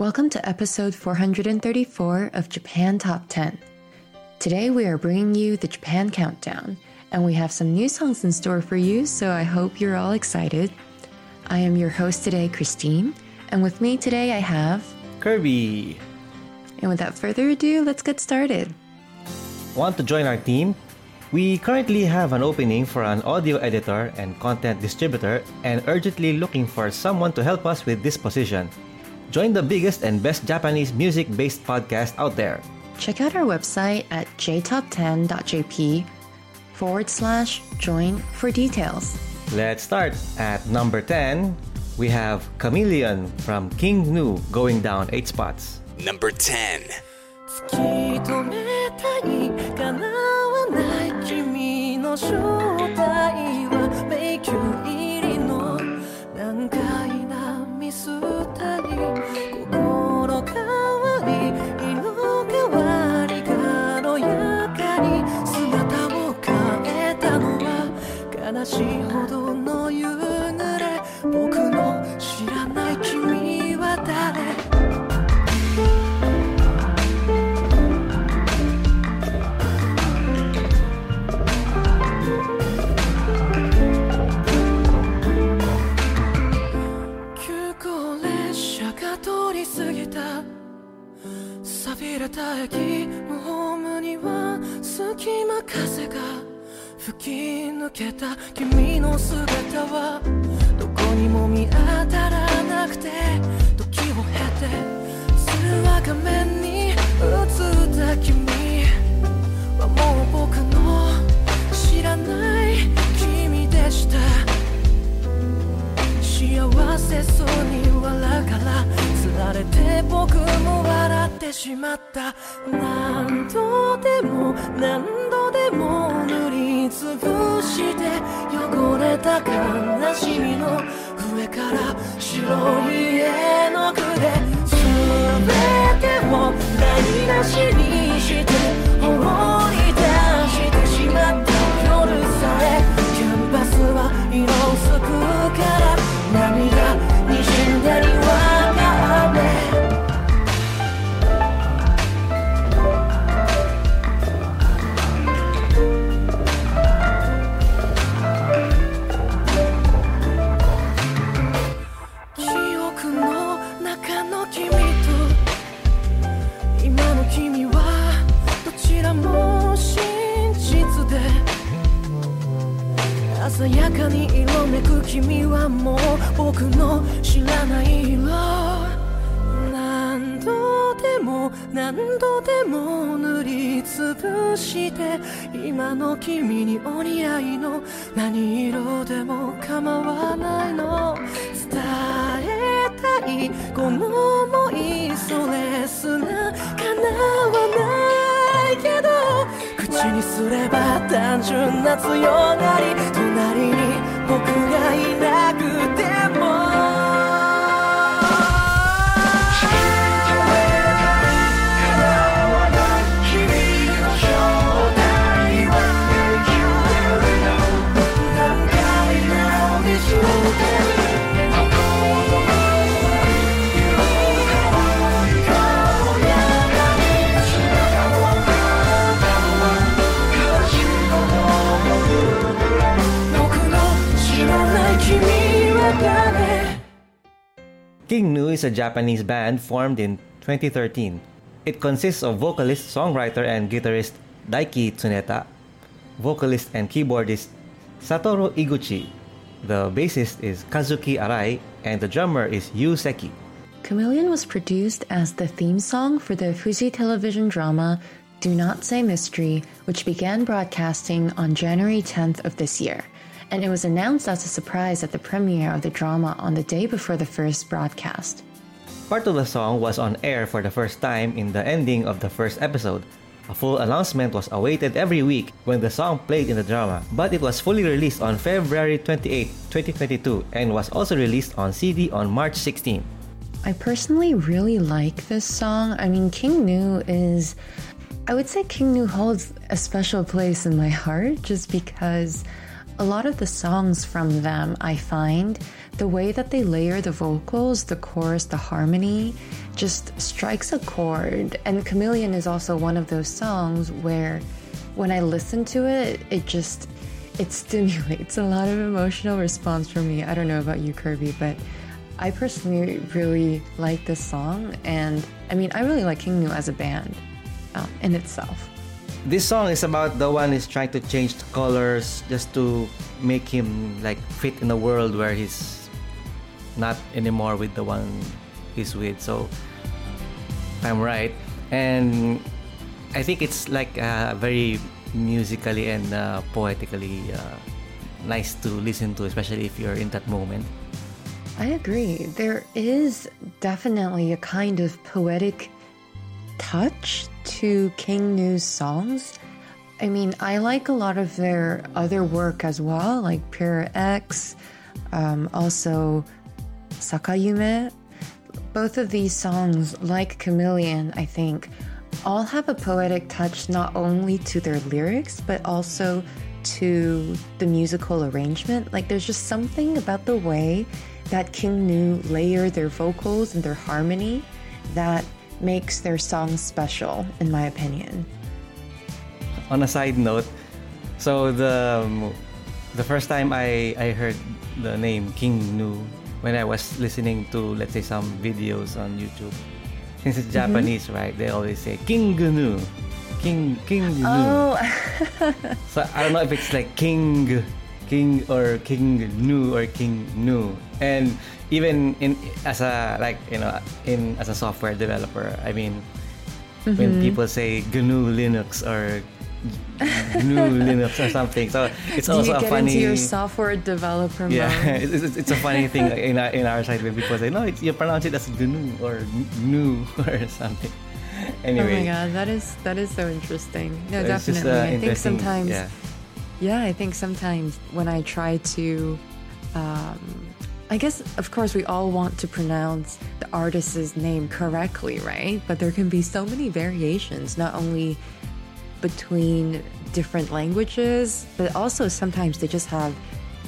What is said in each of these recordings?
Welcome to episode 434 of Japan Top 10. Today, we are bringing you the Japan Countdown, and we have some new songs in store for you, so I hope you're all excited. I am your host today, Christine, and with me today, I have. Kirby. And without further ado, let's get started. Want to join our team? We currently have an opening for an audio editor and content distributor and urgently looking for someone to help us with this position. Join the biggest and best Japanese music based podcast out there. Check out our website at jtop10.jp forward slash join for details. Let's start. At number 10, we have Chameleon from King Gnu going down 8 spots. Number 10. た駅のホームには隙間風が吹き抜けた君の姿はどこにも見当たらなくて時を経て通話画面に映った君はもう僕の知らない君でした。幸せそうに笑うからつられて僕も笑ってしまった。何度でも何度でも塗りつぶして汚れた悲しみの上から白い絵の具で全てを台無しにして放鮮やかに色めく君はもう僕の知らない色。何度でも何度でも塗り潰して今の君にお似合いの。何色でも構わないの。伝えたい。この想いそれすら叶わないけど。口にすれば単純な強がり。僕がいなくて King Gnu is a Japanese band formed in 2013. It consists of vocalist, songwriter, and guitarist Daiki Tsuneta, vocalist and keyboardist Satoru Iguchi. The bassist is Kazuki Arai, and the drummer is Yu Seki. Chameleon was produced as the theme song for the Fuji television drama Do Not Say Mystery, which began broadcasting on January 10th of this year. And it was announced as a surprise at the premiere of the drama on the day before the first broadcast. Part of the song was on air for the first time in the ending of the first episode. A full announcement was awaited every week when the song played in the drama, but it was fully released on February 28, 2022, and was also released on CD on March 16. I personally really like this song. I mean, King Gnu is. I would say King Gnu holds a special place in my heart just because a lot of the songs from them, I find the way that they layer the vocals, the chorus, the harmony just strikes a chord. And Chameleon is also one of those songs where when I listen to it, it just it stimulates a lot of emotional response from me. I don't know about you, Kirby, but I personally really like this song, and I mean, I really like King Gnu as a band um, in itself. This song is about the one is trying to change the colors just to make him like fit in a world where he's not anymore with the one he's with. So I'm right, and I think it's like uh, very musically and uh, poetically uh, nice to listen to, especially if you're in that moment. I agree. There is definitely a kind of poetic touch to King Gnu's songs. I mean, I like a lot of their other work as well, like Prayer X, um, also Sakayume. Both of these songs, like Chameleon, I think, all have a poetic touch not only to their lyrics, but also to the musical arrangement. Like, there's just something about the way that King Gnu layer their vocals and their harmony that makes their songs special, in my opinion. on a side note, so the um, the first time I I heard the name King Gnu when I was listening to let's say some videos on YouTube. Since it's Japanese, right? They always say King Nu, King King Nu. Oh, So I don't know if it's like King, King or King Nu or King Nu. And even in as a like you know in as a software developer, I mean, when people say GNU Linux or GNU Linux or something, so it's do also you a get funny. into your software developer yeah, it's, it's, it's a funny thing in our, in our side when people say no, it's, you pronounce it as GNU or GNU or something. Anyway, Oh my god, that is that is so interesting. No, so it's just, definitely. uh, I think sometimes, yeah. yeah, I think sometimes when I try to, um, I guess of course we all want to pronounce the artist's name correctly, right? But there can be so many variations, not only between different languages, but also sometimes they just have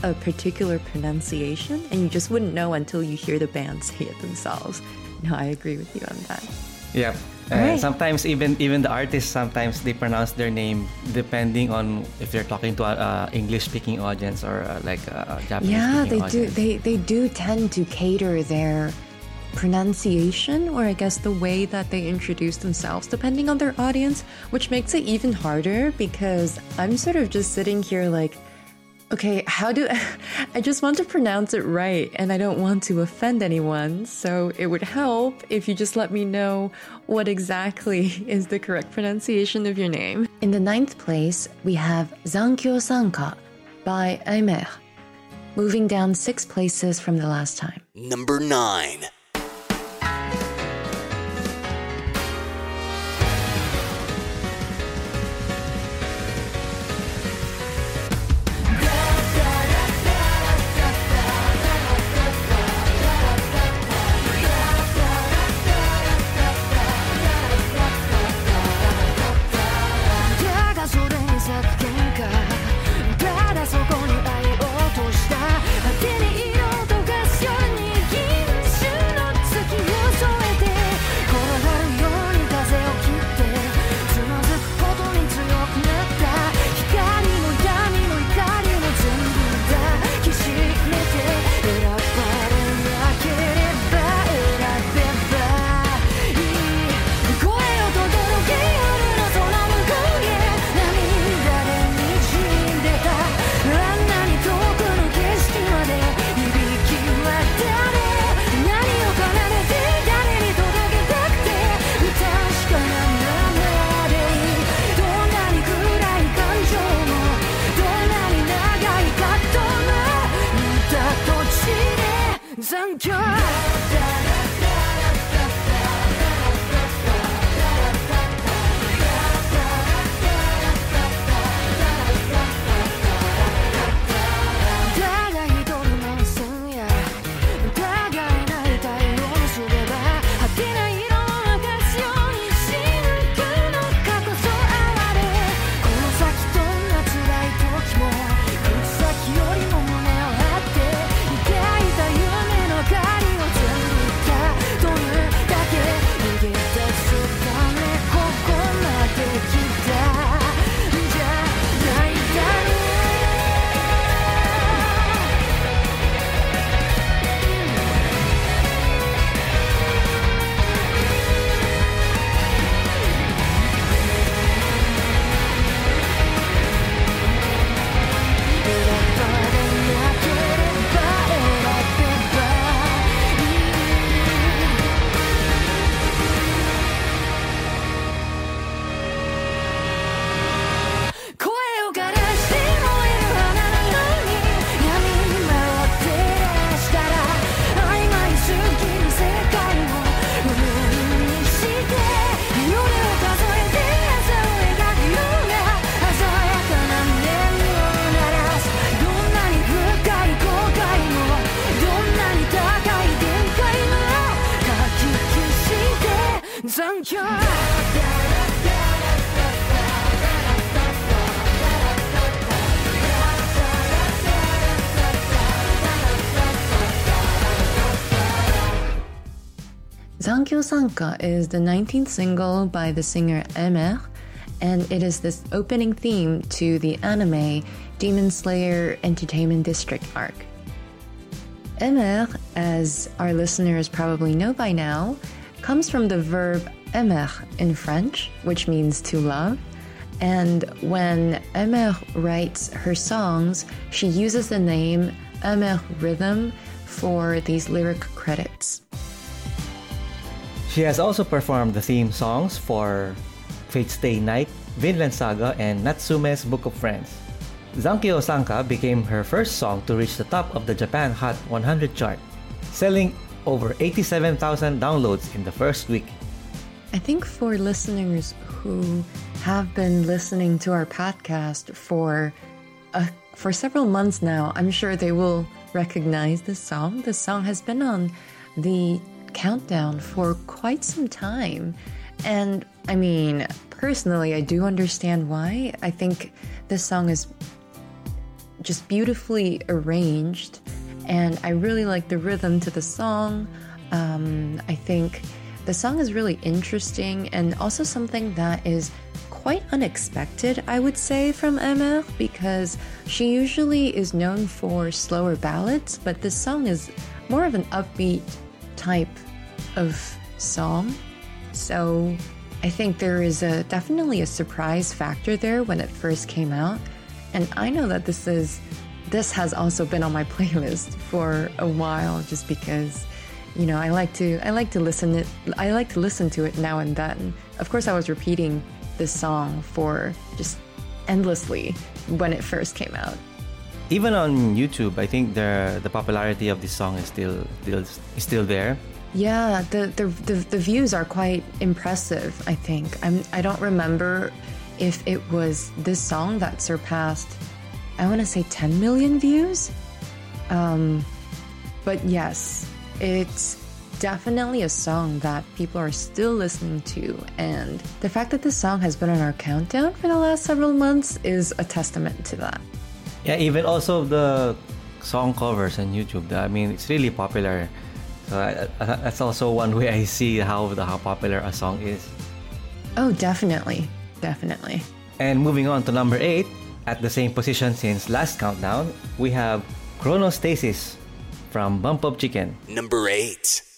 a particular pronunciation, and you just wouldn't know until you hear the band say it themselves. No, I agree with you on that. Yeah. Uh, Alright. Sometimes even even the artists sometimes they pronounce their name depending on if they're talking to a, a English speaking audience or uh, like a, Japanese Yeah, they do. They they do tend to cater their pronunciation, or I guess the way that they introduce themselves, depending on their audience, which makes it even harder because I'm sort of just sitting here like, Okay, how do I just want to pronounce it right and I don't want to offend anyone, so it would help if you just let me know what exactly is the correct pronunciation of your name. In the ninth place, we have Zankyo Sanka by Aimer, moving down six places from the last time. Number 9. Sanka is the 19th single by the singer Aimer, and it is this opening theme to the anime Demon Slayer Entertainment District arc. Aimer, as our listeners probably know by now, comes from the verb aimer in French, which means to love. And when Aimer writes her songs, she uses the name Aimer Rhythm for these lyric credits. She has also performed the theme songs for Fate Stay Night, Vinland Saga, and Natsume's Book of Friends. Zankyo Sanka became her first song to reach the top of the Japan Hot 100 chart, selling over 87,000 downloads in the first week. I think for listeners who have been listening to our podcast for uh, for several months now, I'm sure they will recognize this song. This song has been on the countdown for quite some time. And I mean, personally, I do understand why. I think this song is just beautifully arranged, and I really like the rhythm to the song. Um, I think the song is really interesting and also something that is quite unexpected, I would say, from Aimer because she usually is known for slower ballads, but this song is more of an upbeat type of song. So I think there is a definitely a surprise factor there when it first came out. And I know that this is this has also been on my playlist for a while just because you know, I like to I like to listen it I like to listen to it now and then. Of course I was repeating this song for just endlessly when it first came out. Even on YouTube, I think the the popularity of this song is still still is still there. Yeah, the, the the the views are quite impressive, I think. I'm I don't remember if it was this song that surpassed I want to say 10 million views. Um but yes, it's definitely a song that people are still listening to, and the fact that this song has been on our countdown for the last several months is a testament to that. Yeah, even also the song covers on YouTube. I mean, it's really popular. So I, I, that's also one way I see how the, how popular a song is. Oh, definitely, definitely. And moving on to number eight, at the same position since last countdown, we have Chronostasis from Bump of Chicken. Number 8.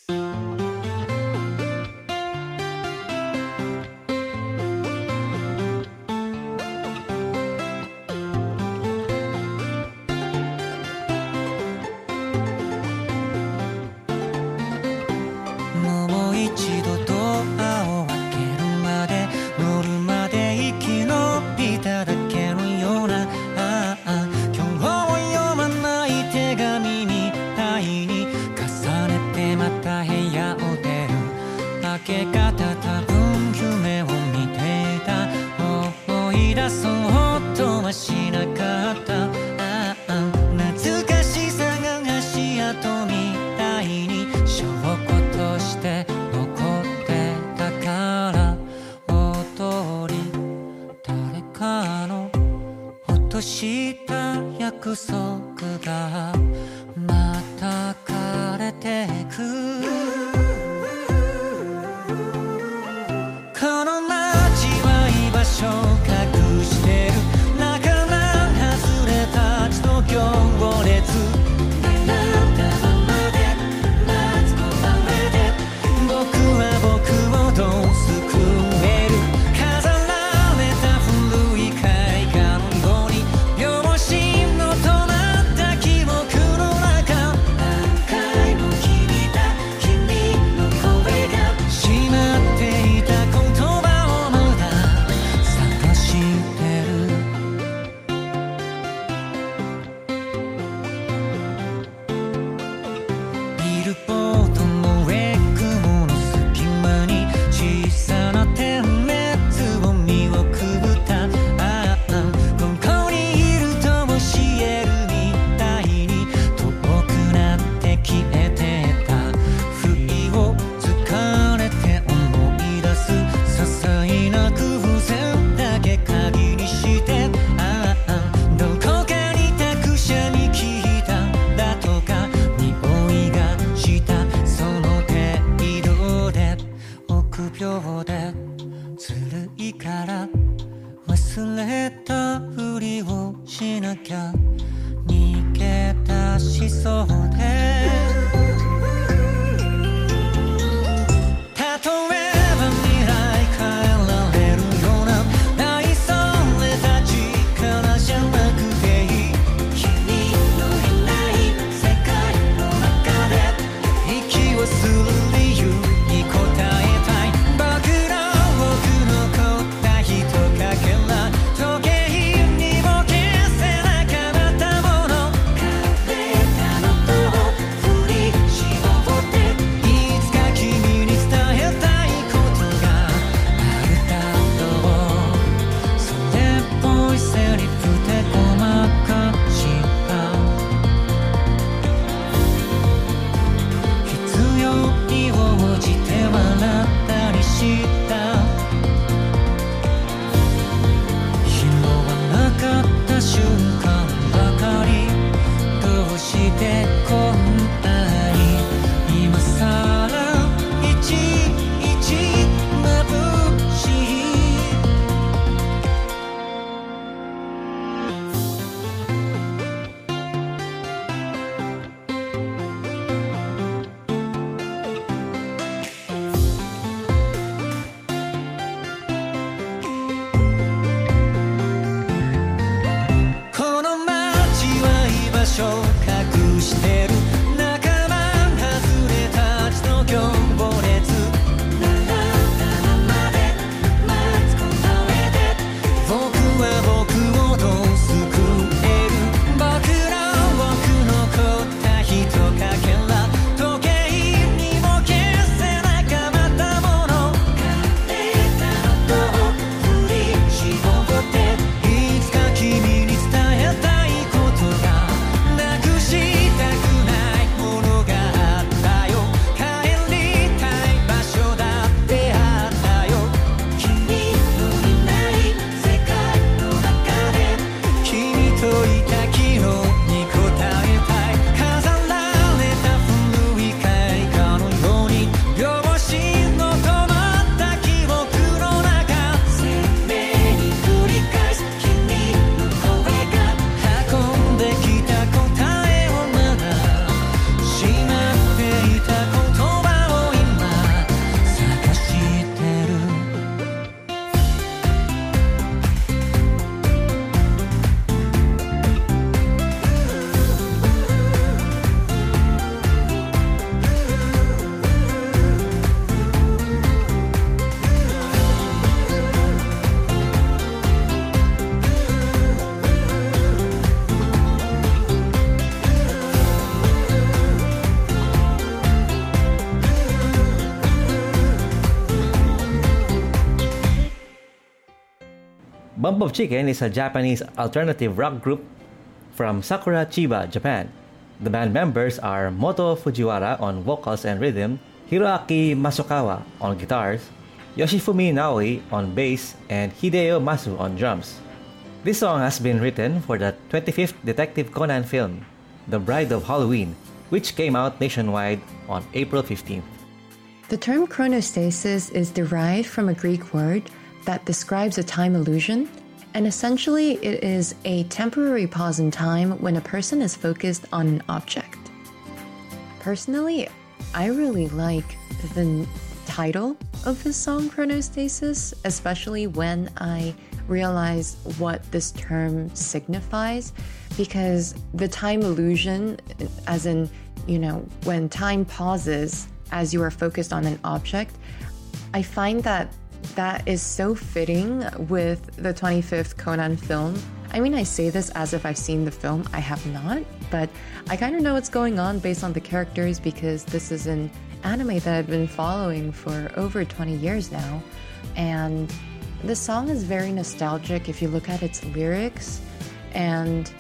Bump of Chicken is a Japanese alternative rock group from Sakura Chiba, Japan. The band members are Moto Fujiwara on vocals and rhythm, Hiroaki Masukawa on guitars, Yoshifumi Naoi on bass, and Hideo Masu on drums. This song has been written for the 25th Detective Conan film, The Bride of Halloween, which came out nationwide on April 15th. The term chronostasis is derived from a Greek word that describes a time illusion, and essentially it is a temporary pause in time when a person is focused on an object. Personally, I really like the title of this song, Chronostasis, especially when I realize what this term signifies, because the time illusion, as in, you know, when time pauses as you are focused on an object, I find that that is so fitting with the 25th Conan film. I mean, I say this as if I've seen the film. I have not, but I kind of know what's going on based on the characters because this is an anime that I've been following for over 20 years now. And the song is very nostalgic if you look at its lyrics. And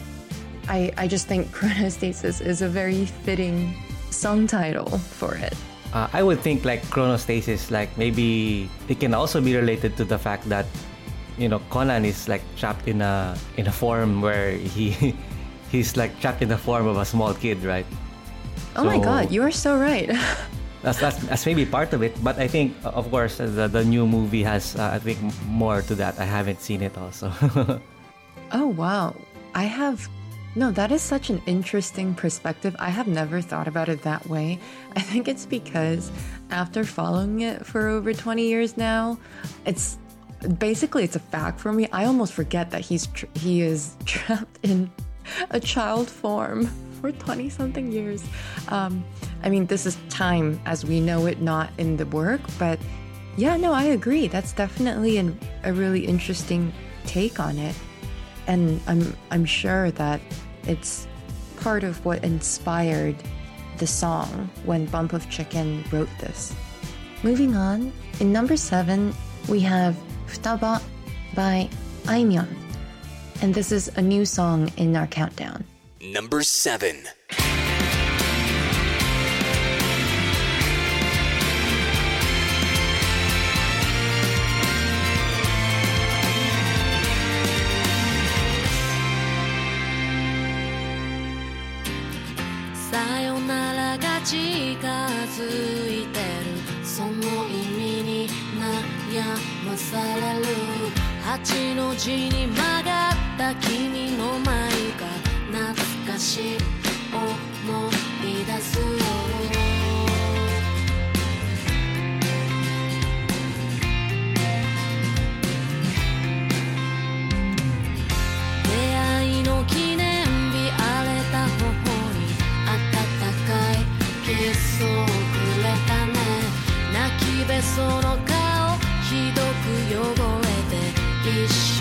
I, I just think Chronostasis is a very fitting song title for it. Uh, I would think like chronostasis, like maybe it can also be related to the fact that you know Conan is like trapped in a in a form where he he's like trapped in the form of a small kid, right? Oh my god, you are so right. That's, that's that's maybe part of it, but I think of course the the new movie has uh, I think more to that. I haven't seen it also. oh wow. I have no, that is such an interesting perspective. I have never thought about it that way. I think it's because after following it for over 20 years now, it's basically it's a fact for me. I almost forget that he's tr- he is trapped in a child form for 20 something years. Um, I mean, this is time as we know it, not in the work, but yeah, no, I agree. That's definitely an, a really interesting take on it. And I'm I'm sure that it's part of what inspired the song when Bump of Chicken wrote this. Moving on, in number seven, we have Futaba by Aimyon. And this is a new song in our countdown. Number 7. 近づいてる。その意味に悩まされる。八の字に曲がった君の眉が懐かしい思い出すよ。そうくれたね。泣きべその顔。ひどく汚れて一緒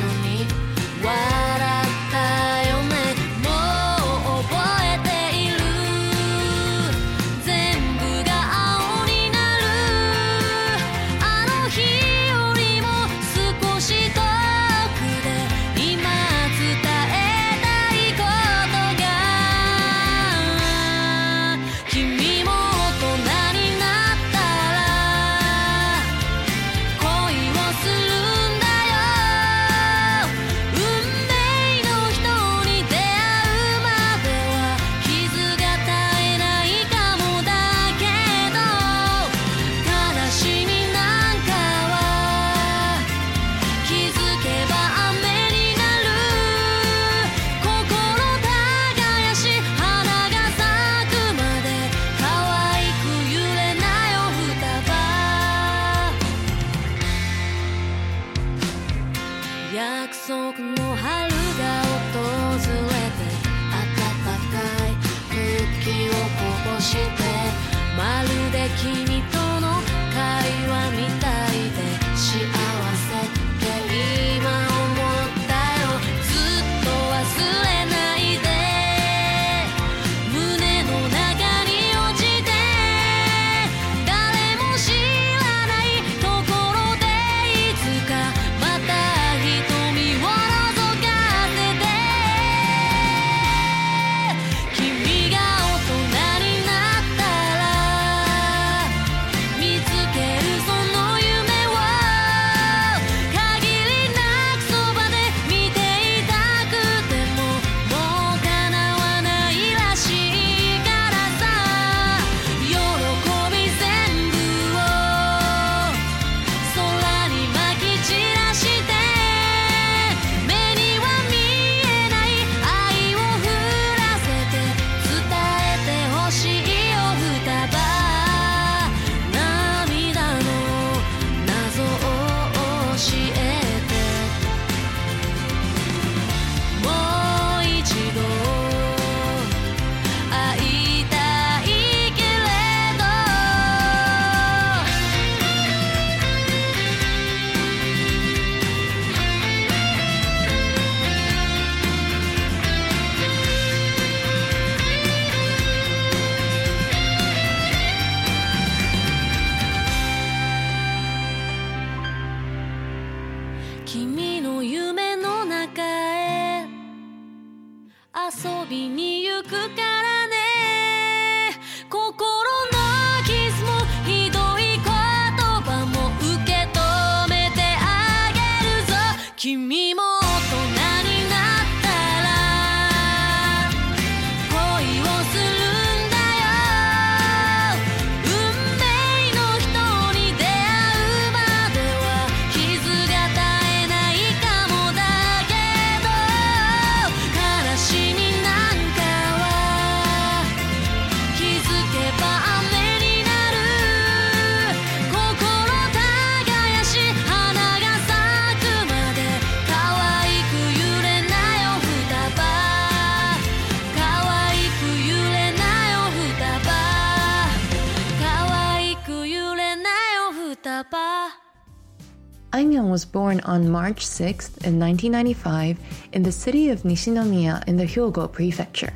on March 6th in 1995 in the city of Nishinomiya in the Hyogo prefecture.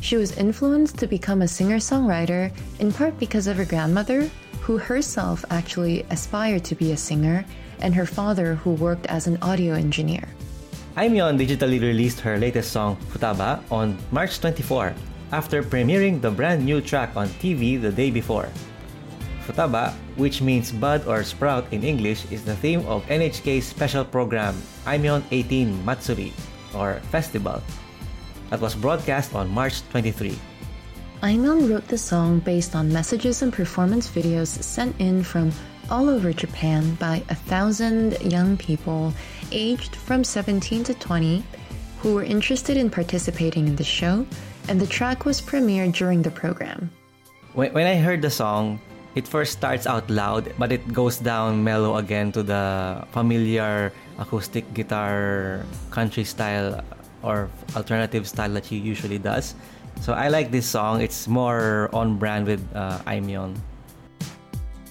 She was influenced to become a singer-songwriter in part because of her grandmother, who herself actually aspired to be a singer, and her father who worked as an audio engineer. Aimyon digitally released her latest song, Futaba, on March 24 after premiering the brand new track on TV the day before. Futaba, which means bud or sprout in English, is the theme of NHK's special program Aimyon 18 Matsuri, or Festival, that was broadcast on March 23. Aimyon wrote the song based on messages and performance videos sent in from all over Japan by a thousand young people aged from 17 to 20 who were interested in participating in the show, and the track was premiered during the program. When, when I heard the song, it first starts out loud, but it goes down mellow again to the familiar acoustic guitar country style or alternative style that she usually does. So I like this song. It's more on brand with uh, Aimyon.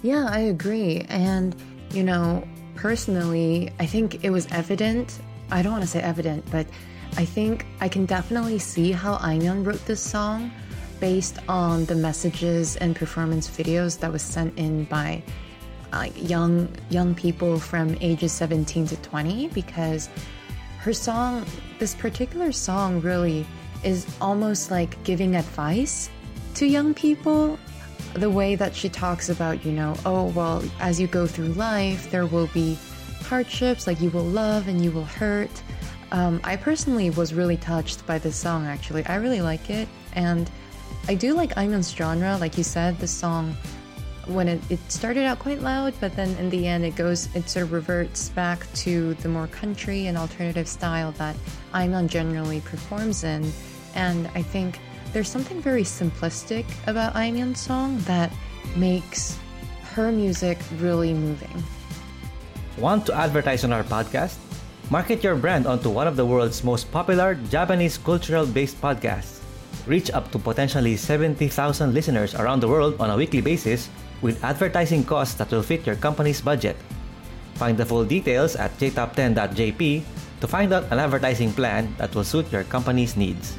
Yeah, I agree. And, you know, personally, I think it was evident I don't want to say evident, but I think I can definitely see how Aimyon wrote this song based on the messages and performance videos that was sent in by like young young people from ages 17 to 20 because her song this particular song really is almost like giving advice to young people. The way that she talks about you know oh well as you go through life there will be hardships like you will love and you will hurt. Um, i personally was really touched by this song actually. I really like it and i do like Aimyon's genre like you said the song when it, it started out quite loud but then in the end it goes it sort of reverts back to the more country and alternative style that Aimyon generally performs in and i think there's something very simplistic about Aimyon's song that makes her music really moving Want to advertise on our podcast? Market your brand onto one of the world's most popular Japanese cultural based podcasts. Reach up to potentially 70,000 listeners around the world on a weekly basis with advertising costs that will fit your company's budget. Find the full details at jtop10.jp to find out an advertising plan that will suit your company's needs.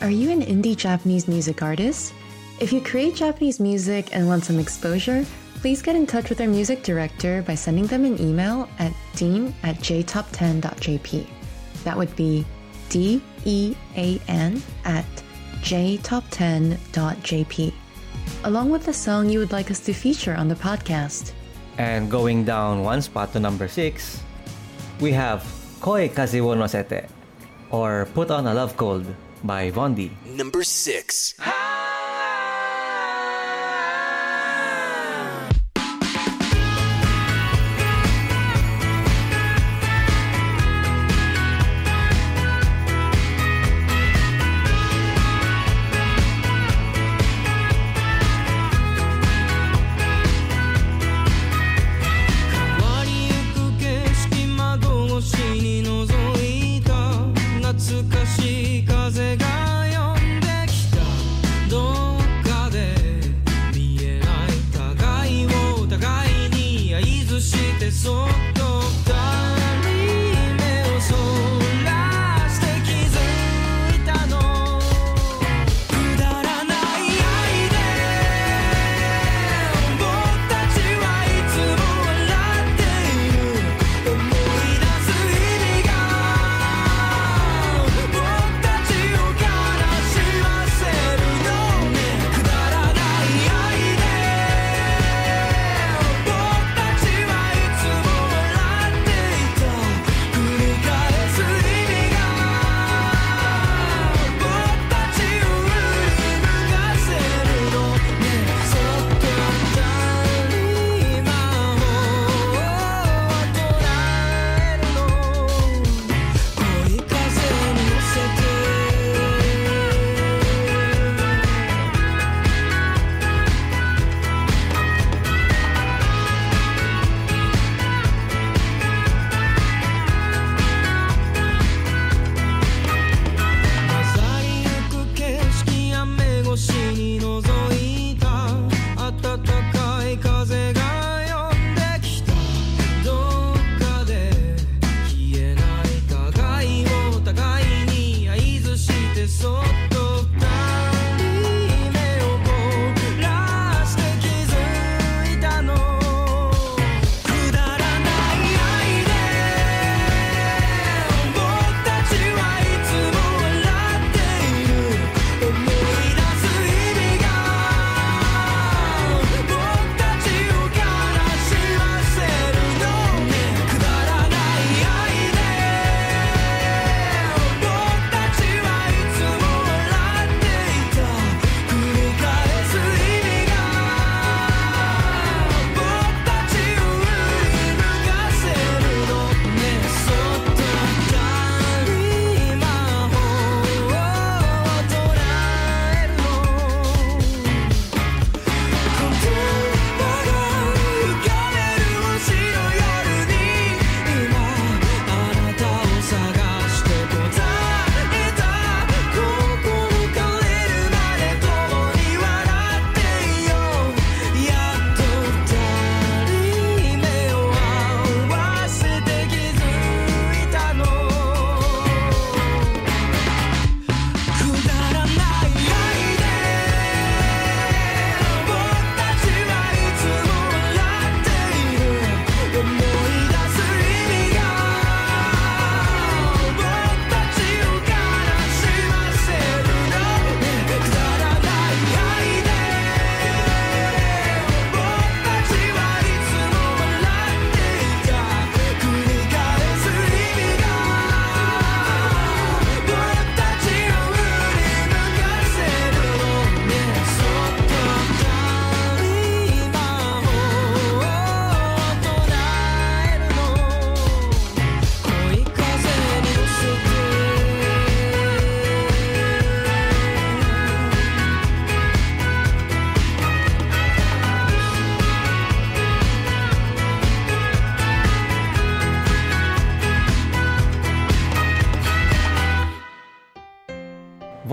Are you an indie Japanese music artist? If you create Japanese music and want some exposure, please get in touch with our music director by sending them an email at dean at jtop10.jp. That would be D E A N at jtop10.jp. Along with the song you would like us to feature on the podcast. And going down one spot to number 6, we have Koi Kaze wo Nosete or Put on a Love Cold by Vaundy. Number six.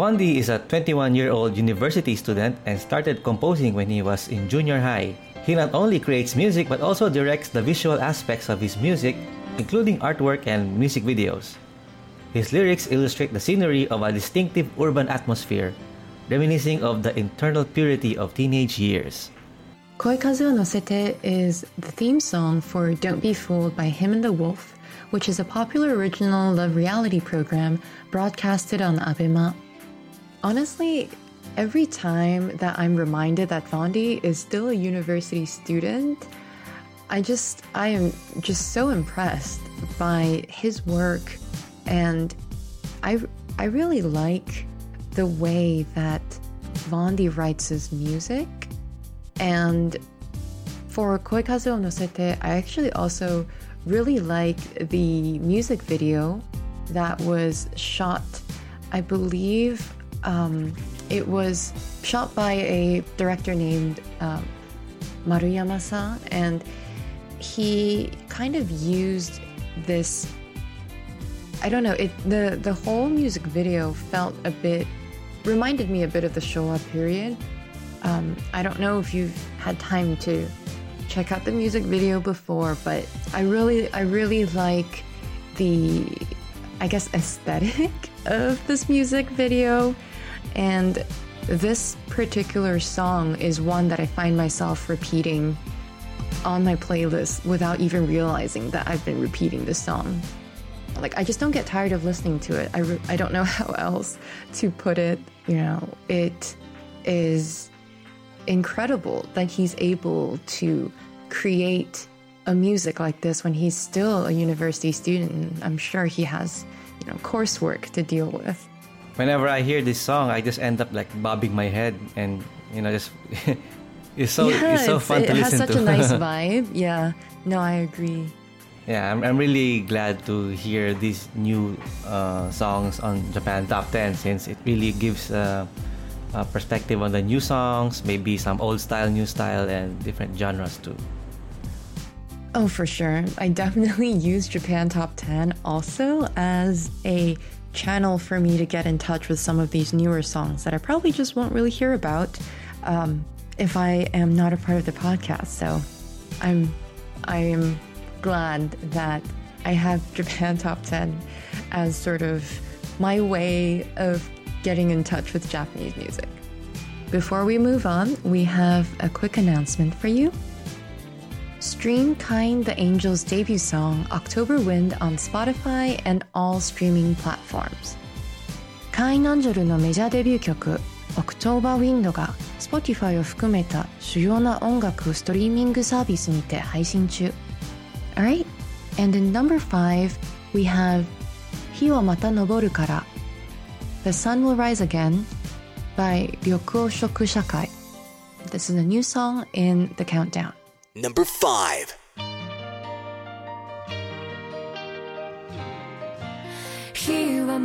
Vaundy is a 21 year old university student and started composing when he was in junior high. He not only creates music but also directs the visual aspects of his music, including artwork and music videos. His lyrics illustrate the scenery of a distinctive urban atmosphere, reminiscing of the internal purity of teenage years. Koi Koikazu no Sete is the theme song for Don't Be Fooled by Him and the Wolf, which is a popular original love reality program broadcasted on Abema. Honestly, every time that I'm reminded that Vaundy is still a university student, I just I am just so impressed by his work. And I I really like the way that Vaundy writes his music. And for Koikazu no Sete, I actually also really like the music video that was shot, I believe um, it was shot by a director named um, Maruyama-san, and he kind of used this. I don't know. It the the whole music video felt a bit reminded me a bit of the Showa period. Um, I don't know if you've had time to check out the music video before, but I really I really like the I guess aesthetic of this music video. And this particular song is one that I find myself repeating on my playlist without even realizing that I've been repeating this song. Like, I just don't get tired of listening to it. I, re- I don't know how else to put it. You know, it is incredible that he's able to create a music like this when he's still a university student. I'm sure he has, you know, coursework to deal with whenever I hear this song, I just end up like bobbing my head and you know just it's so yeah, it's so fun it to listen to. It has such a nice vibe. Yeah, no, I agree. Yeah, I'm, I'm really glad to hear these new uh, songs on Japan Top 10 since it really gives uh, a perspective on the new songs, maybe some old style, new style, and different genres too. Oh, for sure. I definitely use Japan Top 10 also as a channel for me to get in touch with some of these newer songs that I probably just won't really hear about um, if I am not a part of the podcast. So I'm I am glad that I have Japan Top 10 as sort of my way of getting in touch with Japanese music. Before we move on, we have a quick announcement for you. Stream Kind the Angels debut song October Wind on Spotify and all streaming platforms. カイン・アンジェルのメジャーデビュー曲 October Wind が Spotify を含めた主要な音楽ストリーミングサービスにて配信中。Alright, and in number 5 we have 日はまた昇るから The Sun Will Rise Again by 緑黄色社会 This is a new song in the countdown. Number 5. 日は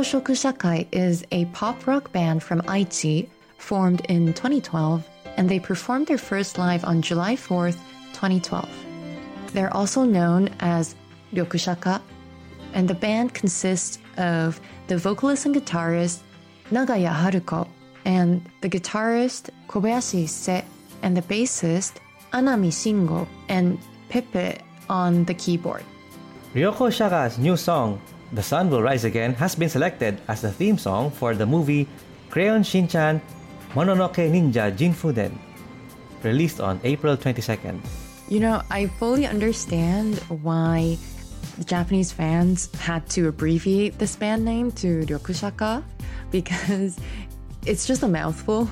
Ryokuoshoku Shakai is a pop rock band from Aichi formed in 2012 and they performed their first live on July 4th, 2012. They're also known as Ryokushaka and the band consists of the vocalist and guitarist Nagaya Haruko and the guitarist Kobayashi Issei and the bassist Anami Shingo and Pepe on the keyboard. Ryokushaka's new song, The Sun Will Rise Again, has been selected as the theme song for the movie Crayon Shinchan Mononoke Ninja Chinpuden, released on April 22nd. You know, I fully understand why the Japanese fans had to abbreviate this band name to Ryokushaka because it's just a mouthful.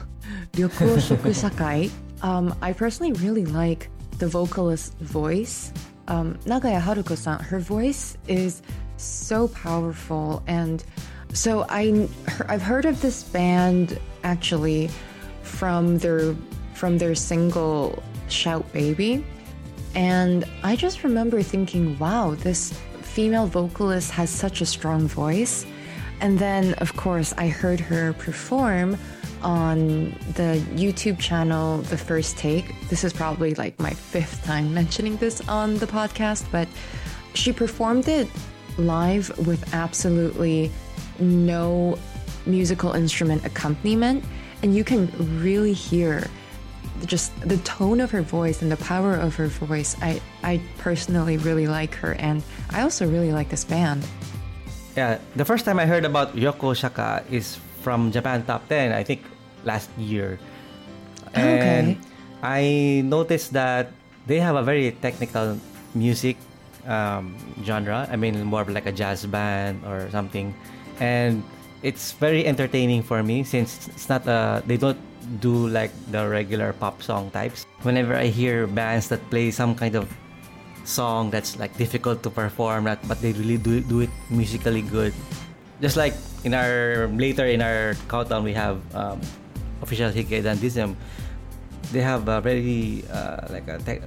Ryokushoku Shakai. Um, I personally really like the vocalist's voice. Um, Nagaya Haruko-san, her voice is so powerful, and so I I've heard of this band actually from their from their single Shout Baby. And I just remember thinking, wow, this female vocalist has such a strong voice. And then, of course, I heard her perform on the YouTube channel, The First Take. This is probably like my fifth time mentioning this on the podcast, but she performed it live with absolutely no musical instrument accompaniment. And you can really hear just the tone of her voice and the power of her voice. I, I personally really like her, and I also really like this band. Yeah, the first time I heard about Ryokushaka is from Japan Top 10, I think last year. And Okay. I noticed that they have a very technical music um, genre. I mean, more of like a jazz band or something. And it's very entertaining for me since it's not a, they don't do like the regular pop song types. Whenever I hear bands that play some kind of song that's like difficult to perform but they really do do it musically good just like in our later in our countdown we have um, official Hige Dandism they have a very uh, like a te-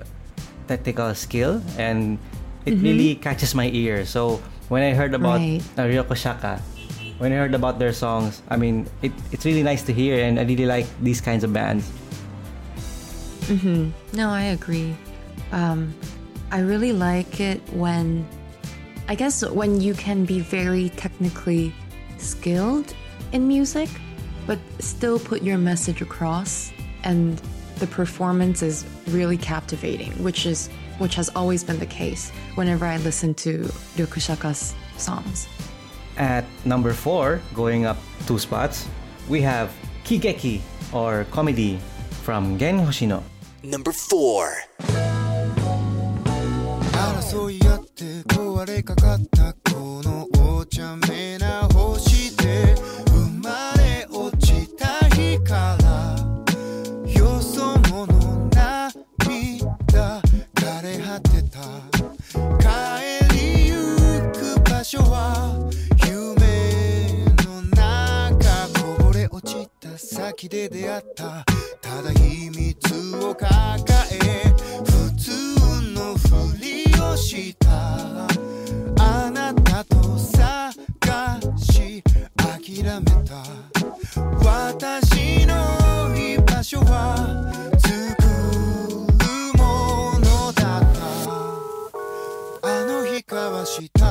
technical skill and it really catches my ear so when I heard about Right. uh, Ryokushaka when I heard about their songs I mean it, it's really nice to hear and I really like these kinds of bands Mm-hmm. No, I agree. Um, I really like it when, I guess, when you can be very technically skilled in music, but still put your message across, and the performance is really captivating, which is which has always been the case whenever I listen to Ryokushaka's songs. At number 4, going up two spots, we have Kigeki or Comedy from Gen Hoshino. Number 4. 争い合って壊れかかったこのお茶目な星 先で出会った。ただ秘密を抱え普通のふりをした。あなたと探し諦めた。私の居場所は作るものだった。あの日交わした。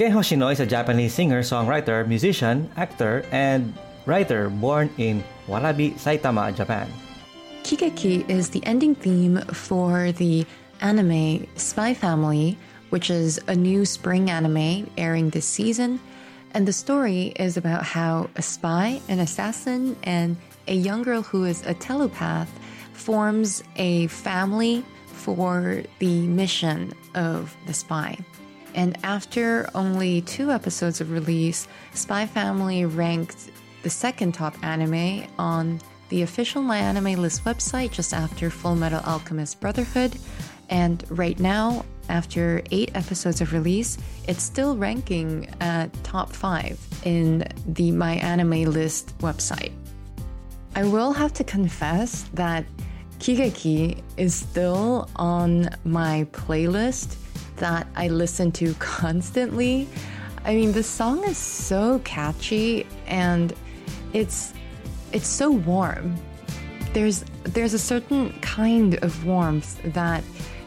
Gen Hoshino is a Japanese singer, songwriter, musician, actor, and writer born in Warabi, Saitama, Japan. Kigeki is the ending theme for the anime Spy Family, which is a new spring anime airing this season. And the story is about how a spy, an assassin, and a young girl who is a telepath forms a family for the mission of the spy. And after only two episodes of release, Spy Family ranked the second top anime on the official My Anime List website just after Full Metal Alchemist Brotherhood. And right now, after eight episodes of release, it's still ranking at top five in the My Anime List website. I will have to confess that Kigeki is still on my playlist that I listen to constantly. I mean, the song is so catchy and it's it's so warm. There's there's a certain kind of warmth that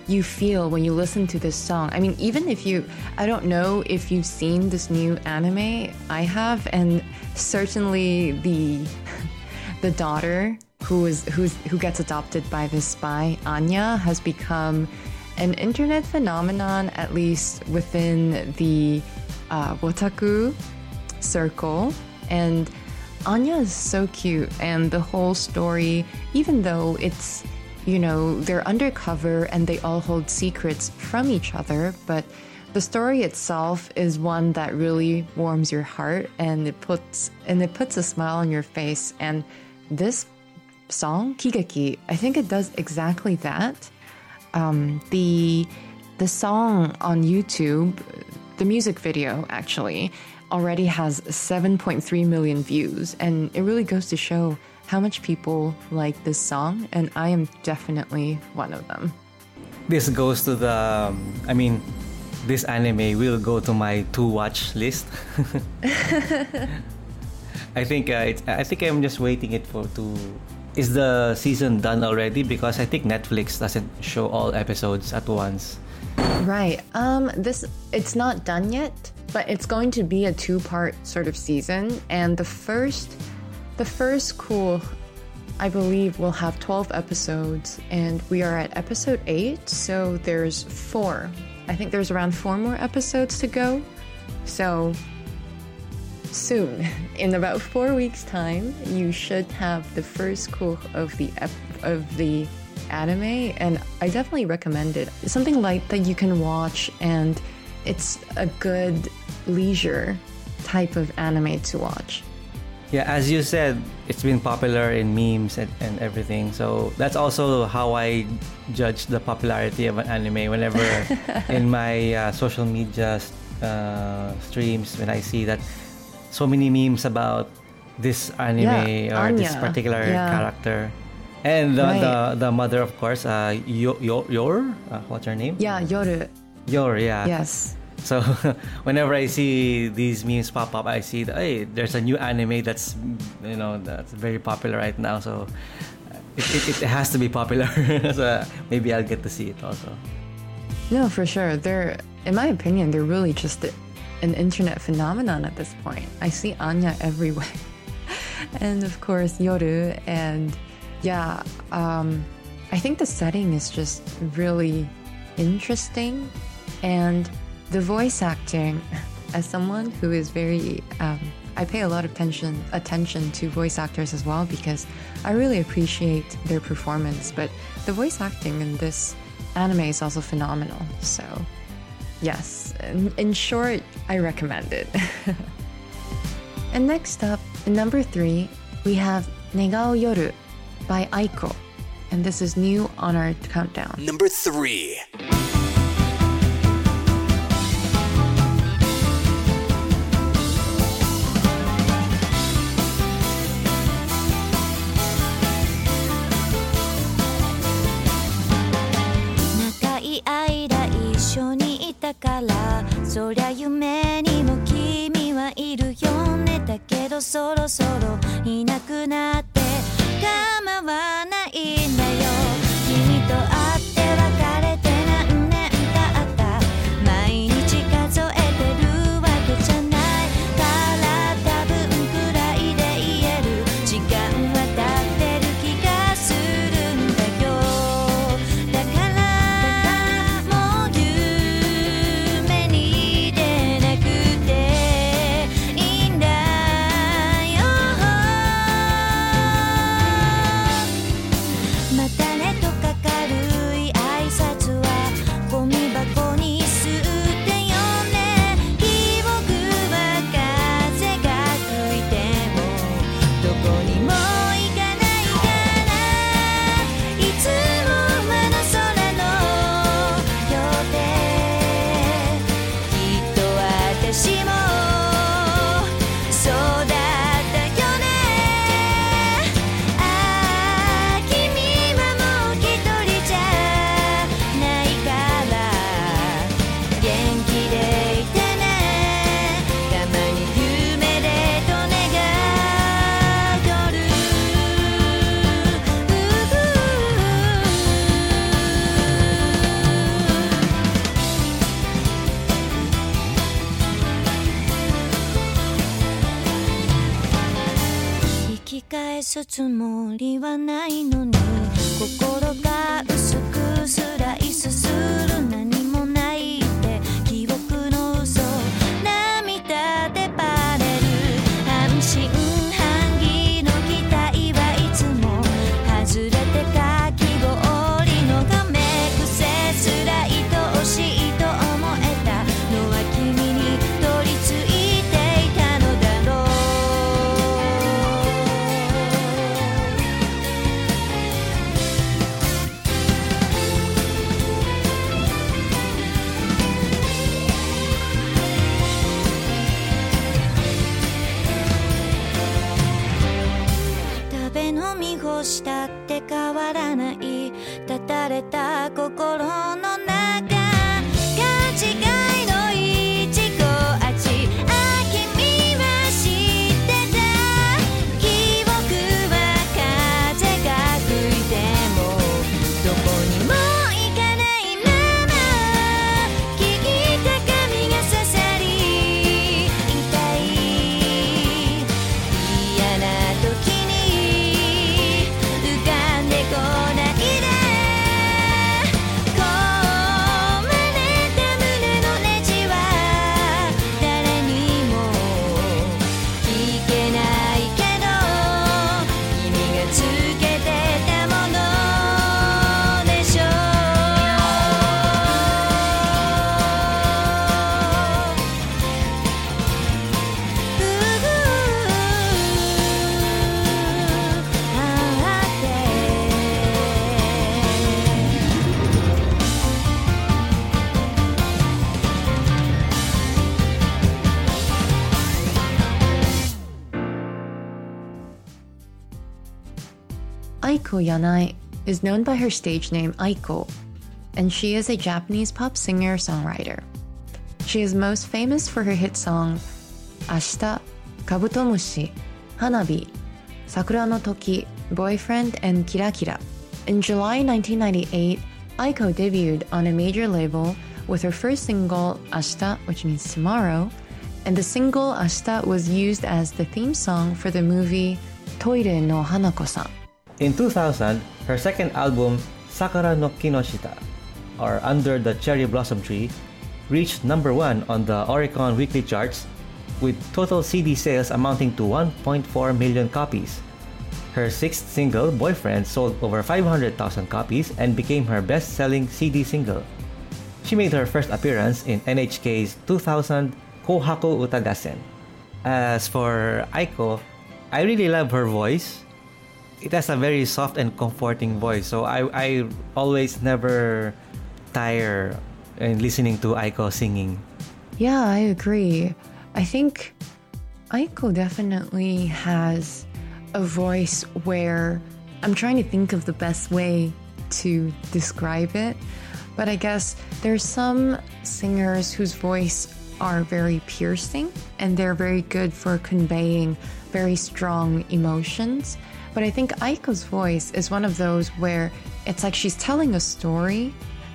you feel when you listen to this song. I mean, even if you I don't know if you've seen this new anime, I have and certainly the the daughter who is who's who gets adopted by this spy, Anya, has become an internet phenomenon, at least within the uh, Wotaku circle. And Anya is so cute, and the whole story, even though it's, you know, they're undercover and they all hold secrets from each other, but the story itself is one that really warms your heart and it puts and it puts a smile on your face. And this song, Kigeki, I think it does exactly that um, the the song on YouTube, the music video actually, already has 7.3 million views, and it really goes to show how much people like this song, and I am definitely one of them. This goes to the, um, I mean, this anime will go to my to watch list. I think uh, it's, I think I'm just waiting it for to is the season done already? Because I think Netflix doesn't show all episodes at once. Right. Um this it's not done yet, but it's going to be a two-part sort of season and the first the first cour I believe will have 12 episodes and we are at episode 8, so there's 4. I think there's around 4 more episodes to go. So soon, in about four weeks' time, you should have the first cour of the ep- of the anime, and I definitely recommend it. It's something light that you can watch, and it's a good leisure type of anime to watch. Yeah, as you said, it's been popular in memes and, and everything. So that's also how I judge the popularity of an anime. Whenever in my uh, social media uh, streams, when I see that so many memes about this anime Yeah, or this particular Yeah. character. And the, Right. the, the mother, of course, uh, Yo, Yo, Yor? Uh, what's her name? Yeah, Yoru. Yor, yeah. Yes. So whenever I see these memes pop up, I see that hey, there's a new anime that's you know that's very popular right now. So it, it, it has to be popular. so maybe I'll get to see it also. No, for sure. They're, in my opinion, they're really just an internet phenomenon at this point. I see Anya everywhere. and of course, Yoru. And yeah, um, I think the setting is just really interesting. And the voice acting, as someone who is very, um, I pay a lot of attention attention to voice actors as well because I really appreciate their performance. But the voice acting in this anime is also phenomenal. So, yes, in, short, I recommend it. and next up, number three, we have Negao Yoru by Aiko. And this is new on our countdown. Number three. そりゃ夢にも君はいるよね。だけどそろそろいなくなって構わない。Yanai is known by her stage name Aiko, and she is a Japanese pop singer songwriter. She is most famous for her hit song Ashita, Kabutomushi, Hanabi, Sakura no Toki, Boyfriend, and Kira Kira. In July 1998, Aiko debuted on a major label with her first single Ashita, which means tomorrow, and the single Ashita was used as the theme song for the movie Toire no Hanako-san. In 2000, her second album, Sakura no Kinoshita, or Under the Cherry Blossom Tree, reached number one on the Oricon weekly charts with total CD sales amounting to 1.4 million copies. Her sixth single, Boyfriend, sold over 500,000 copies and became her best selling CD single. She made her first appearance in NHK's 2000 Kohaku Utagassen. As for Aiko, I really love her voice. It has a very soft and comforting voice, so I, I always never tire in listening to Aiko singing. Yeah, I agree. I think Aiko definitely has a voice where I'm trying to think of the best way to describe it, but I guess there's some singers whose voice are very piercing and they're very good for conveying very strong emotions. But I think Aiko's voice is one of those where it's like she's telling a story.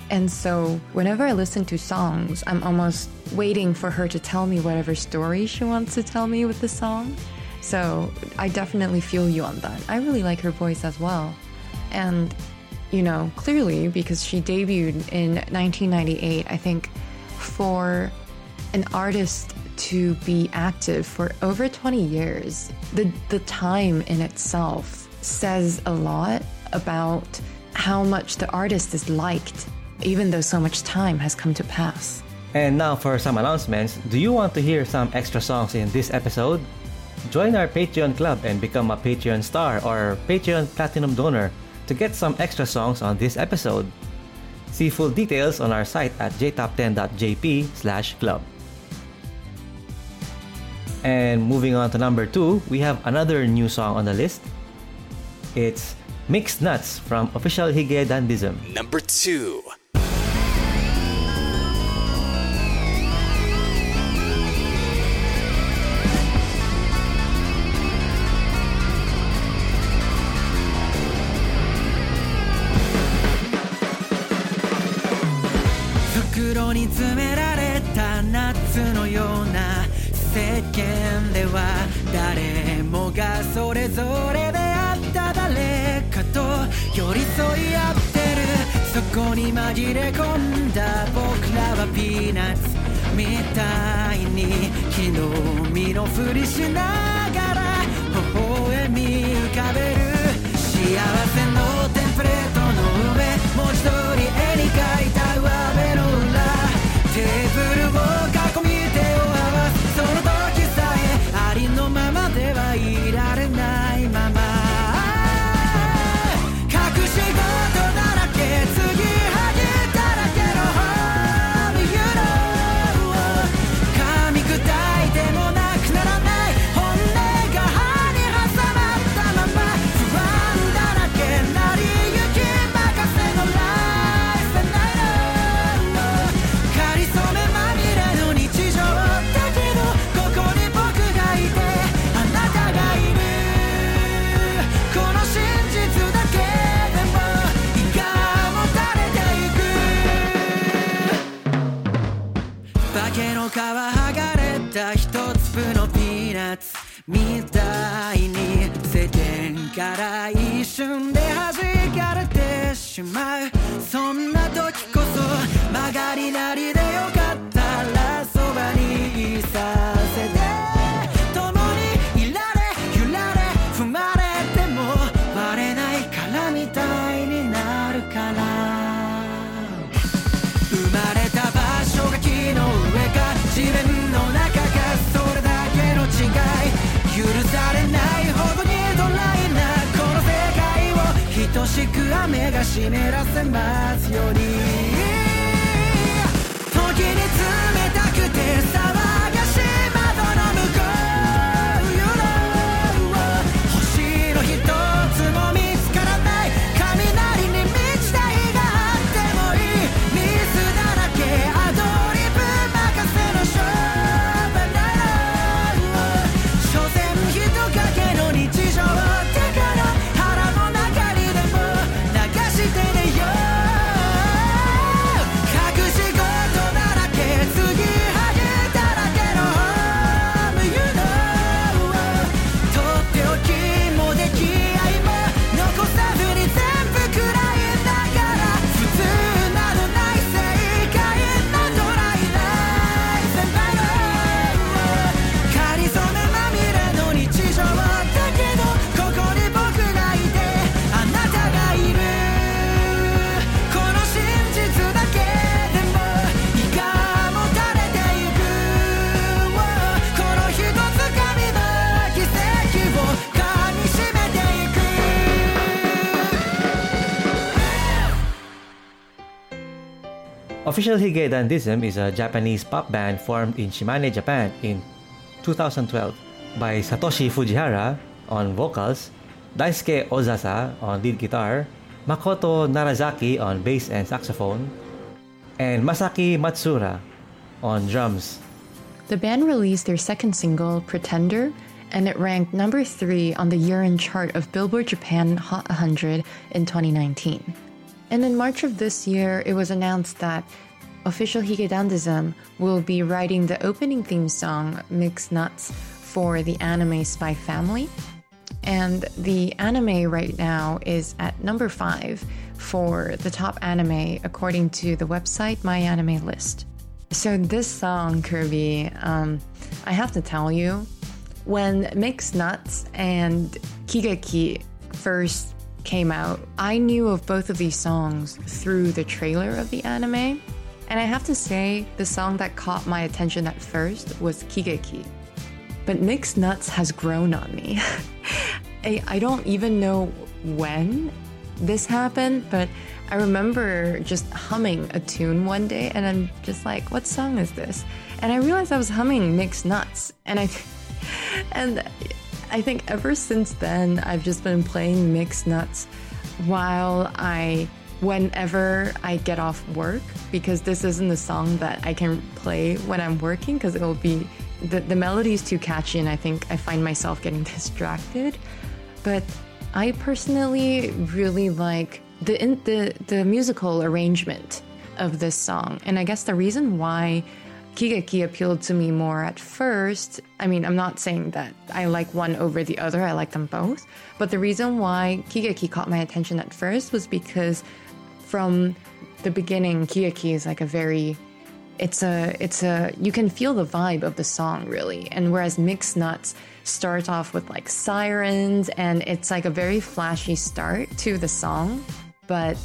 And so whenever I listen to songs, I'm almost waiting for her to tell me whatever story she wants to tell me with the song. So I definitely feel you on that. I really like her voice as well. And, you know, clearly because she debuted in 1998, I think for an artist to be active for over 20 years, the, the time in itself says a lot about how much the artist is liked, even though so much time has come to pass. And now for some announcements. Do you want to hear some extra songs in this episode? Join our Patreon club and become a Patreon star or Patreon platinum donor to get some extra songs on this episode. See full details on our site at jtop10.jp slash club. And moving on to number two, we have another new song on the list. It's Mixed Nuts from official Hige Dandism. Number two. 紛れ込んだ僕らはピーナッツみたいに昨日身のふりしながら微笑み浮かべる幸せのテンプレートの上文字通り絵に描いた上辺の裏テーブル generas en mar. Official Hige Dandism is a Japanese pop band formed in Shimane, Japan in 2012 by Satoshi Fujihara on vocals, Daisuke Ozasa on lead guitar, Makoto Narazaki on bass and saxophone, and Masaki Matsuura on drums. The band released their second single, Pretender, and it ranked number three on the year end chart of Billboard Japan Hot 100 in 2019. And in March of this year, it was announced that official Hige Dandism will be writing the opening theme song, Mixed Nuts, for the anime Spy Family. And the anime right now is at number five for the top anime according to the website My Anime List. So, this song, Kirby, um, I have to tell you, when Mixed Nuts and Kigeki first came out, I knew of both of these songs through the trailer of the anime. And I have to say, the song that caught my attention at first was Kigeki. But Mixed Nuts has grown on me. I, I don't even know when this happened, but I remember just humming a tune one day and I'm just like, what song is this? And I realized I was humming Mixed Nuts. And I and I think ever since then I've just been playing Mixed Nuts while I whenever I get off work because this isn't the song that I can play when I'm working because it will be the, the melody is too catchy and I think I find myself getting distracted. But I personally really like the in, the the musical arrangement of this song, and I guess the reason why Kigeki appealed to me more at first. I mean, I'm not saying that I like one over the other. I like them both, but the reason why Kigeki caught my attention at first was because from the beginning, Kigeki is like a very it's a it's a you can feel the vibe of the song really. And whereas mixed nuts starts off with like sirens and it's like a very flashy start to the song. But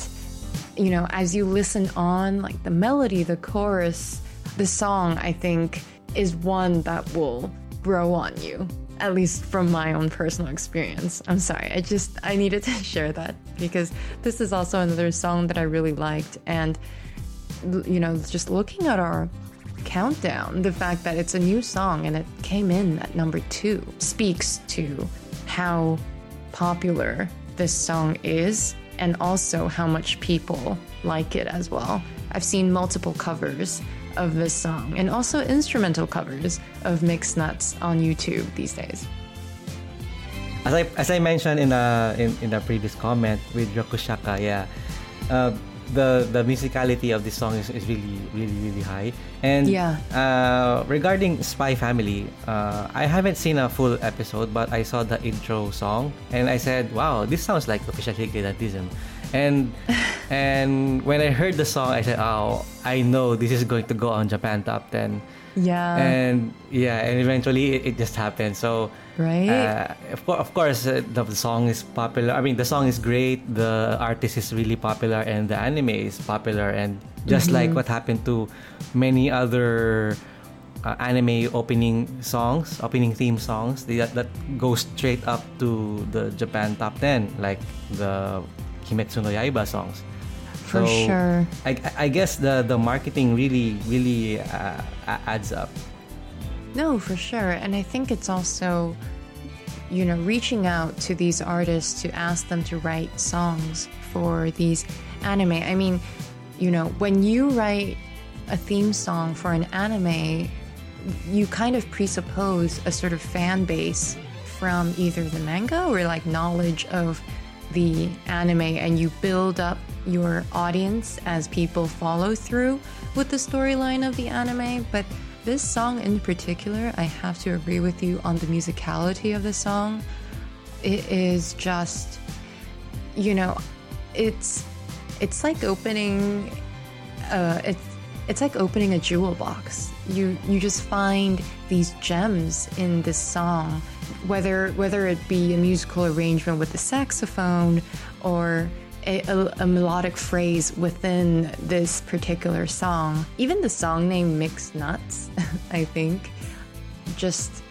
you know as you listen on like the melody the chorus the song i think is one that will grow on you at least from my own personal experience i'm sorry i just i needed to share that because this is also another song that i really liked and you know, just looking at our countdown, the fact that it's a new song and it came in at number two speaks to how popular this song is and also how much people like it as well. I've seen multiple covers of this song and also instrumental covers of Mixed Nuts on YouTube these days. As I as I mentioned in the in, in the previous comment with Ryokushaka, yeah, uh, the the musicality of this song is, is really really really high. And Yeah. uh, regarding Spy Family, uh, I haven't seen a full episode, but I saw the intro song and I said, "Wow, this sounds like official Hige Dandism." And and when I heard the song, I said, "Oh, I know this is going to go on Japan Top 10." Yeah. and yeah, and eventually it, it just happened. So Right? uh, of, course, of course, uh, the song is popular. I mean, the song is great. The artist is really popular, and the anime is popular. And just like what happened to many other uh, anime opening songs, opening theme songs, they, that, that go straight up to the Japan top ten, like the Kimetsu no Yaiba songs. For sure. I, I guess the the marketing really really uh, adds up. No, for sure. And I think it's also, you know, reaching out to these artists to ask them to write songs for these anime. I mean, you know, when you write a theme song for an anime, you kind of presuppose a sort of fan base from either the manga or like knowledge of the anime and you build up your audience as people follow through with the storyline of the anime. But this song in particular i have to agree with you on the musicality of the song. It is just you know it's it's like opening uh it's it's like opening a jewel box. You you just find these gems in this song whether whether it be a musical arrangement with the saxophone or a, a, a melodic phrase within this particular song. Even the song name mixed nuts i think just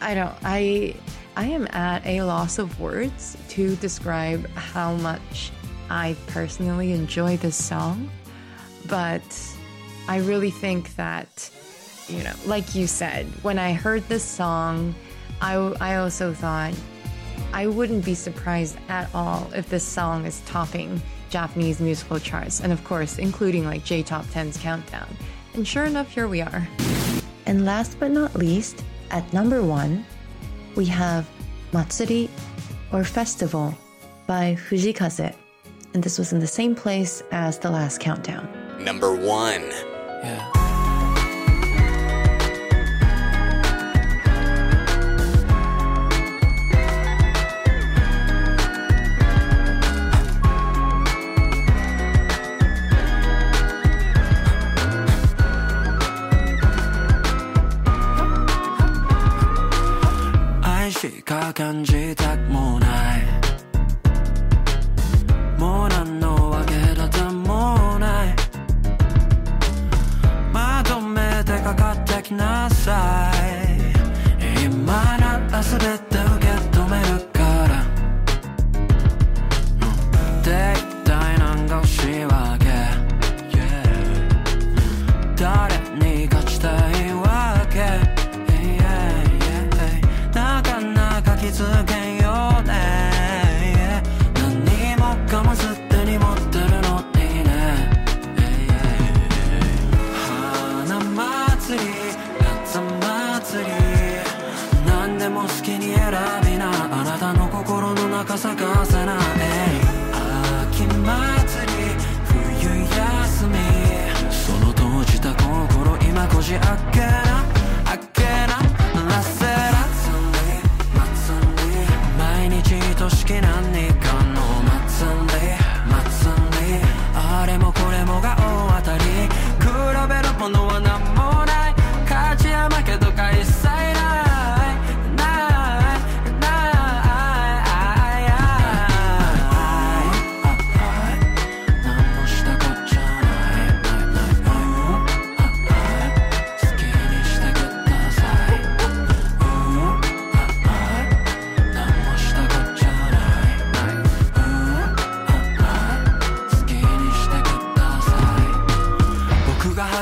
I don't I I am at a loss of words to describe how much I personally enjoy this song, but I really think that you know, like you said, when I heard this song, I I also thought I wouldn't be surprised at all if this song is topping Japanese musical charts and of course including like J Top 10's countdown. And sure enough, here we are. And last but not least, at number one, we have Matsuri or Festival by Fujii Kaze. And this was in the same place as the last countdown. Number one. Yeah. 感觉。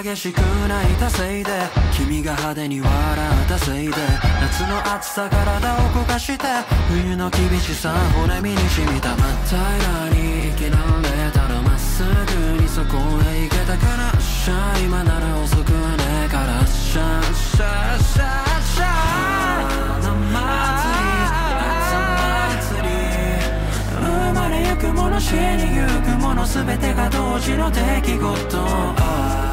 激しく泣いたせいで君が派手に笑ったせいで夏の暑さ体を動かして冬の厳しさ骨身に染みた真っ平らに生きられたらまっすぐにそこへ行けたからしゃ今なら遅くねえからシャンシャンシャンシャン夏祭り夏祭り生まれゆくもの死にゆくもの全てが同時の出来事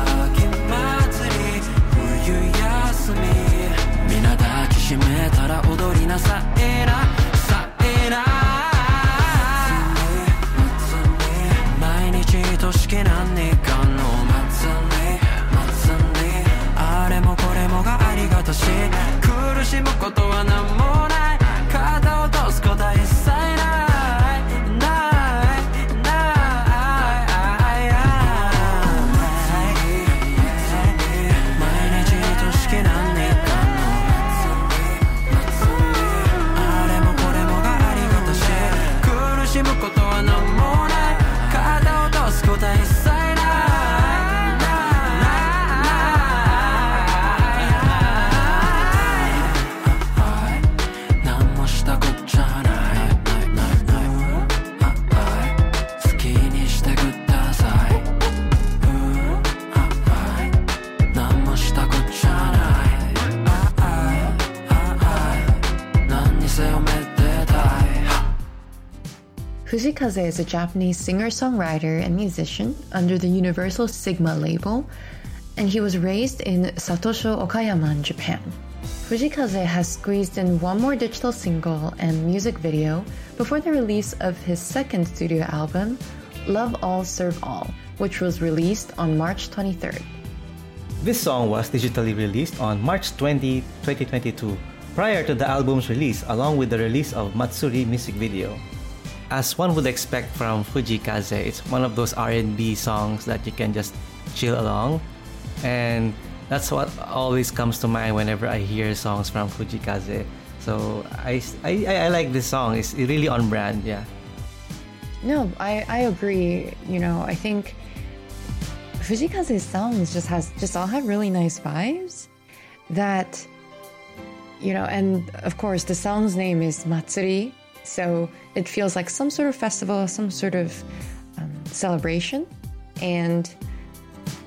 休み。皆抱きしめたら踊りなさいな。さいな。毎日としき何かの祭り祭りあれもこれもがありがたし。苦しむことは何も。Fujii Kaze is a Japanese singer-songwriter and musician under the Universal Sigma label, and he was raised in Satosho, Okayama, in Japan. Fujii Kaze has squeezed in one more digital single and music video before the release of his second studio album, Love All Serve All, which was released on March 23rd. This song was digitally released on March 20, 2022, prior to the album's release along with the release of Matsuri music video. As one would expect from Fujii Kaze, it's one of those R&B songs that you can just chill along and that's what always comes to mind whenever I hear songs from Fujii Kaze. So I, I, I like this song. It's really on brand, yeah. No, I, I agree. You know, I think Fujii Kaze's songs just has just all have really nice vibes that you know, and of course the song's name is Matsuri, so it feels like some sort of festival, some sort of um, celebration. And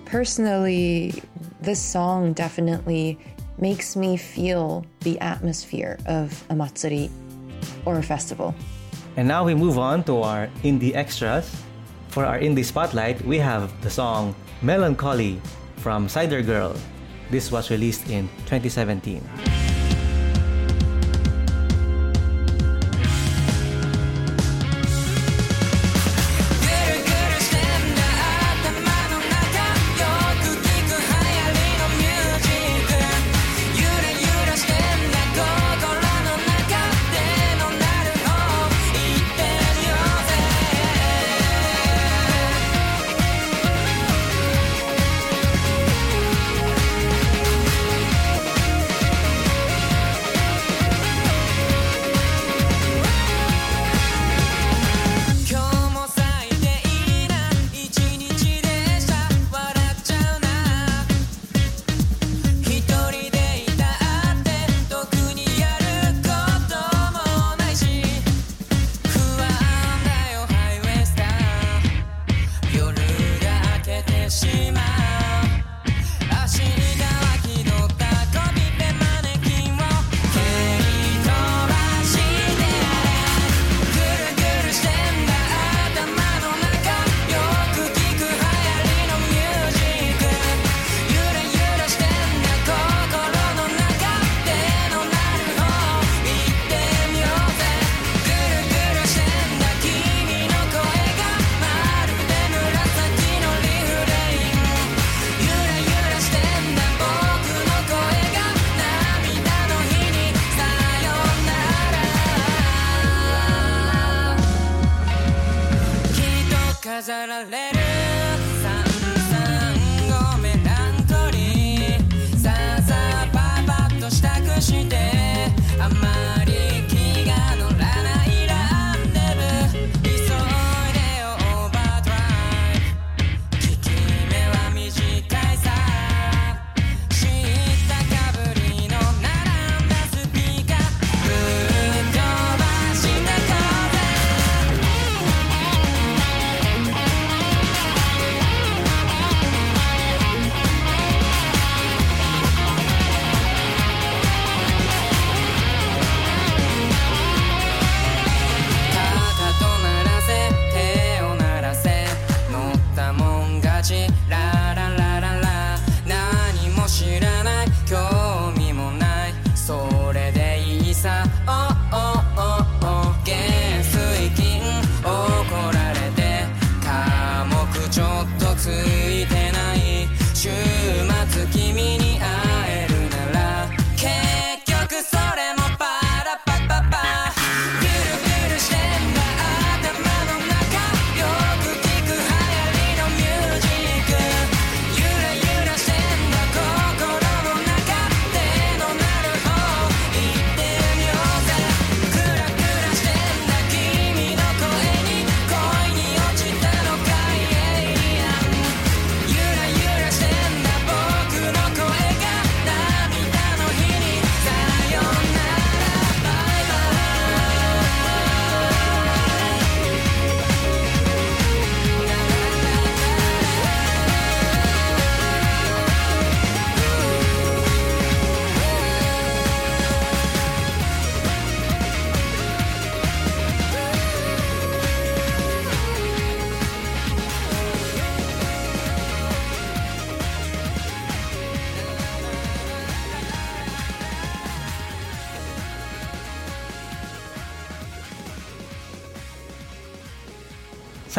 personally, this song definitely makes me feel the atmosphere of a matsuri or a festival. And now we move on to our indie extras. For our indie spotlight, we have the song Melancholy from Cider Girl. This was released in 2017.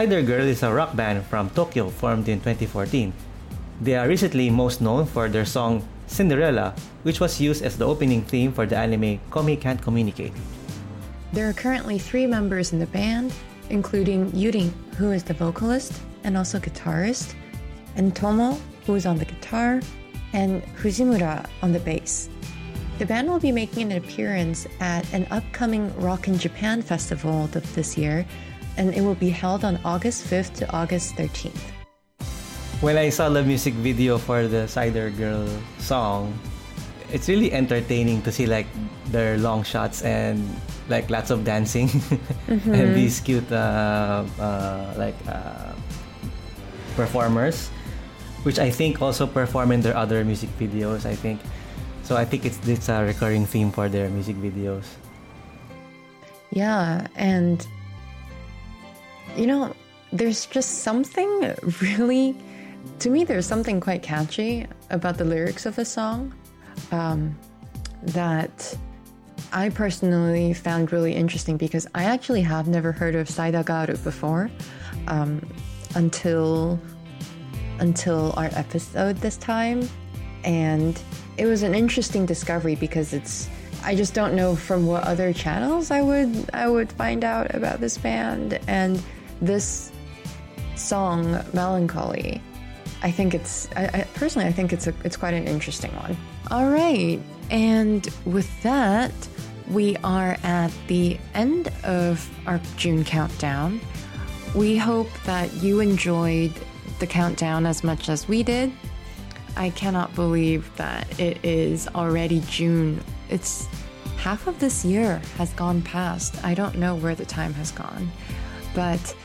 Cider Girl is a rock band from Tokyo formed in 2014. They are recently most known for their song Cinderella, which was used as the opening theme for the anime Komi Can't Communicate. There are currently three members in the band, including Yurin, who is the vocalist and also guitarist, and Tomo, who is on the guitar, and Fujimura on the bass. The band will be making an appearance at an upcoming Rock in Japan festival this year, and it will be held on August 5th to August 13th. When I saw the music video for the Cider Girl song, it's really entertaining to see like their long shots and like lots of dancing mm-hmm. and these cute uh, uh, like uh, performers, which I think also perform in their other music videos. I think so. I think it's it's a recurring theme for their music videos. Yeah, and you know, there's just something really, to me, there's something quite catchy about the lyrics of the song um, that I personally found really interesting because I actually have never heard of Saida Garu before um, until until our episode this time, and it was an interesting discovery because it's I just don't know from what other channels I would I would find out about this band. And this song Melancholy. I think it's I, I, personally I think it's a it's quite an interesting one. All right, and with that, we are at the end of our June countdown. We hope that you enjoyed the countdown as much as we did. I cannot believe that it is already June. It's half of this year has gone past. I don't know where the time has gone. But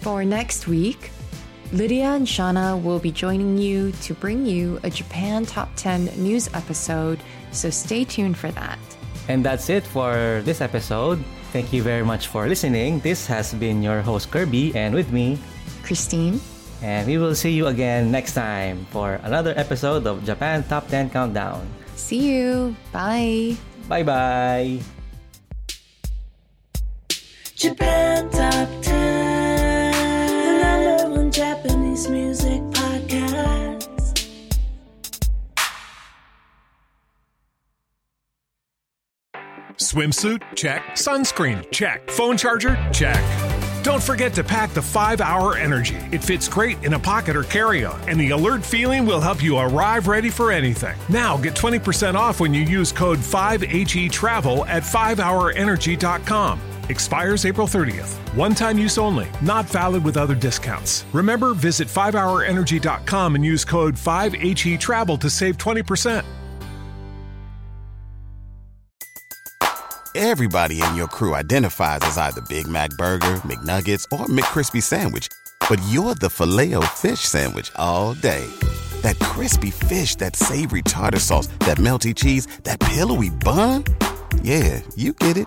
for next week, Lydia and Shauna will be joining you to bring you a Japan Top 10 news episode, so stay tuned for that. And that's it for this episode. Thank you very much for listening. This has been your host Kirby, and with me, Christine. And we will see you again next time for another episode of Japan Top 10 Countdown. See you. Bye. Bye bye. Japan Top 10, the number one Japanese music podcast. Swimsuit? Check. Sunscreen? Check. Phone charger? Check. Don't forget to pack the 5 Hour Energy. It fits great in a pocket or carry on, and the alert feeling will help you arrive ready for anything. Now get 20% off when you use code 5HE Travel at 5hourenergy.com. Expires April 30th. One time use only, not valid with other discounts. Remember, visit 5hourenergy.com and use code 5HE Travel to save 20%. Everybody in your crew identifies as either Big Mac Burger, McNuggets, or McCrispy Sandwich. But you're the filet fish Sandwich all day. That crispy fish, that savory tartar sauce, that melty cheese, that pillowy bun. Yeah, you get it.